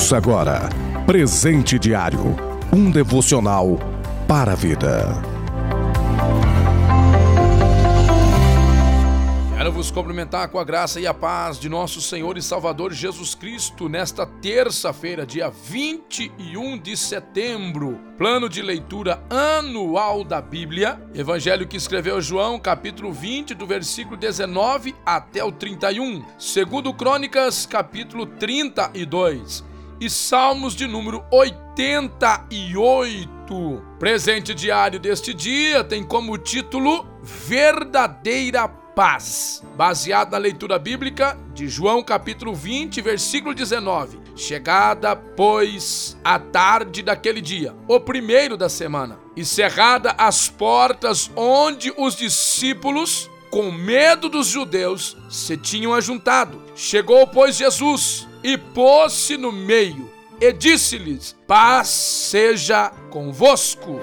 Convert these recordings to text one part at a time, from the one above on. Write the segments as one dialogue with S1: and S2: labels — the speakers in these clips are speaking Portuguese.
S1: Ouça agora Presente Diário um devocional para a vida.
S2: Quero vos cumprimentar com a graça e a paz de nosso Senhor e Salvador Jesus Cristo nesta terça-feira, dia 21 de setembro. Plano de leitura anual da Bíblia. Evangelho que escreveu João, capítulo 20, do versículo 19 até o 31. Segundo Crônicas, capítulo 32 e Salmos de número 88. Presente diário deste dia tem como título Verdadeira Paz, baseado na leitura bíblica de João capítulo 20, versículo 19. Chegada, pois, a tarde daquele dia, o primeiro da semana, e cerrada as portas onde os discípulos, com medo dos judeus, se tinham ajuntado. Chegou, pois, Jesus e pôs-se no meio e disse-lhes: Paz seja convosco.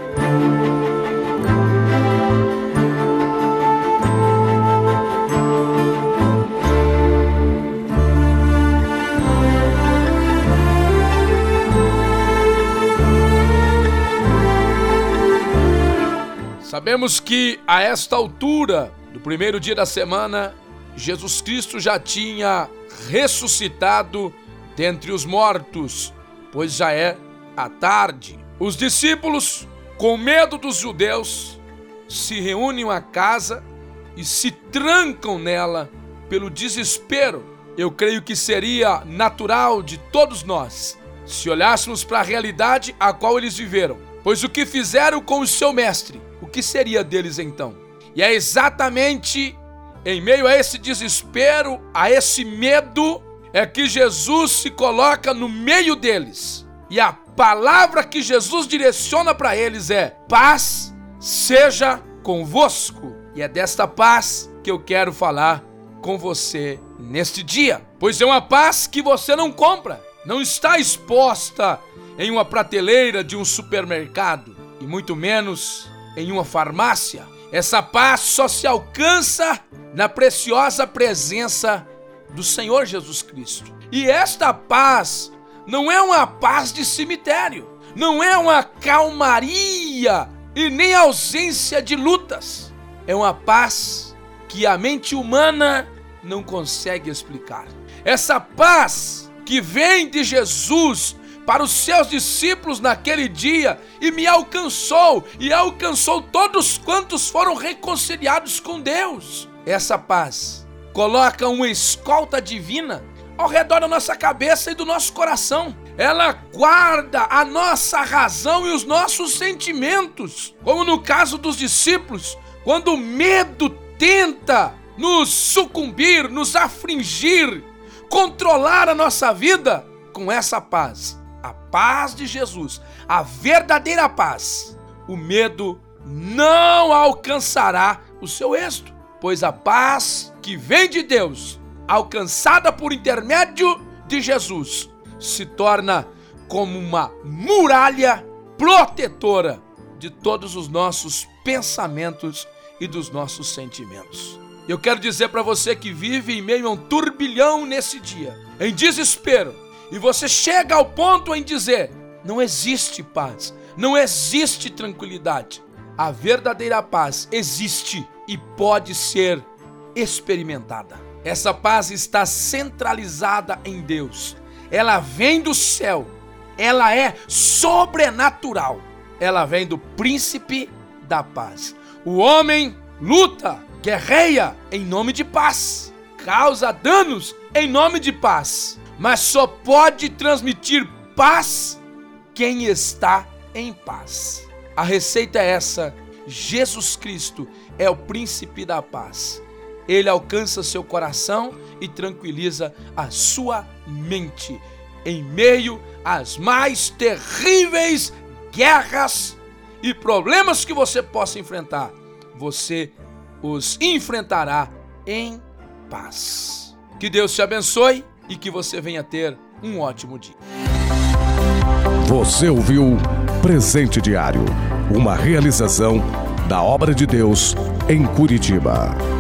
S2: Sabemos que a esta altura do primeiro dia da semana, Jesus Cristo já tinha ressuscitado dentre os mortos, pois já é a tarde. Os discípulos, com medo dos judeus, se reúnem à casa e se trancam nela pelo desespero. Eu creio que seria natural de todos nós se olhássemos para a realidade a qual eles viveram. Pois o que fizeram com o seu mestre, o que seria deles então? E é exatamente em meio a esse desespero, a esse medo, é que Jesus se coloca no meio deles. E a palavra que Jesus direciona para eles é: paz seja convosco. E é desta paz que eu quero falar com você neste dia. Pois é uma paz que você não compra, não está exposta em uma prateleira de um supermercado e muito menos em uma farmácia. Essa paz só se alcança na preciosa presença do Senhor Jesus Cristo. E esta paz não é uma paz de cemitério, não é uma calmaria e nem ausência de lutas. É uma paz que a mente humana não consegue explicar. Essa paz que vem de Jesus para os seus discípulos naquele dia e me alcançou e alcançou todos quantos foram reconciliados com Deus. Essa paz. Coloca uma escolta divina ao redor da nossa cabeça e do nosso coração. Ela guarda a nossa razão e os nossos sentimentos, como no caso dos discípulos, quando o medo tenta nos sucumbir, nos afligir, controlar a nossa vida, com essa paz a paz de Jesus, a verdadeira paz, o medo não alcançará o seu êxito, pois a paz que vem de Deus, alcançada por intermédio de Jesus, se torna como uma muralha protetora de todos os nossos pensamentos e dos nossos sentimentos. Eu quero dizer para você que vive em meio a um turbilhão nesse dia, em desespero, e você chega ao ponto em dizer: não existe paz, não existe tranquilidade. A verdadeira paz existe e pode ser experimentada. Essa paz está centralizada em Deus. Ela vem do céu. Ela é sobrenatural. Ela vem do príncipe da paz. O homem luta, guerreia em nome de paz, causa danos em nome de paz mas só pode transmitir paz quem está em paz. A receita é essa: Jesus Cristo é o príncipe da paz. Ele alcança seu coração e tranquiliza a sua mente em meio às mais terríveis guerras e problemas que você possa enfrentar. Você os enfrentará em paz. Que Deus te abençoe e que você venha ter um ótimo dia.
S1: Você ouviu Presente Diário, uma realização da obra de Deus em Curitiba.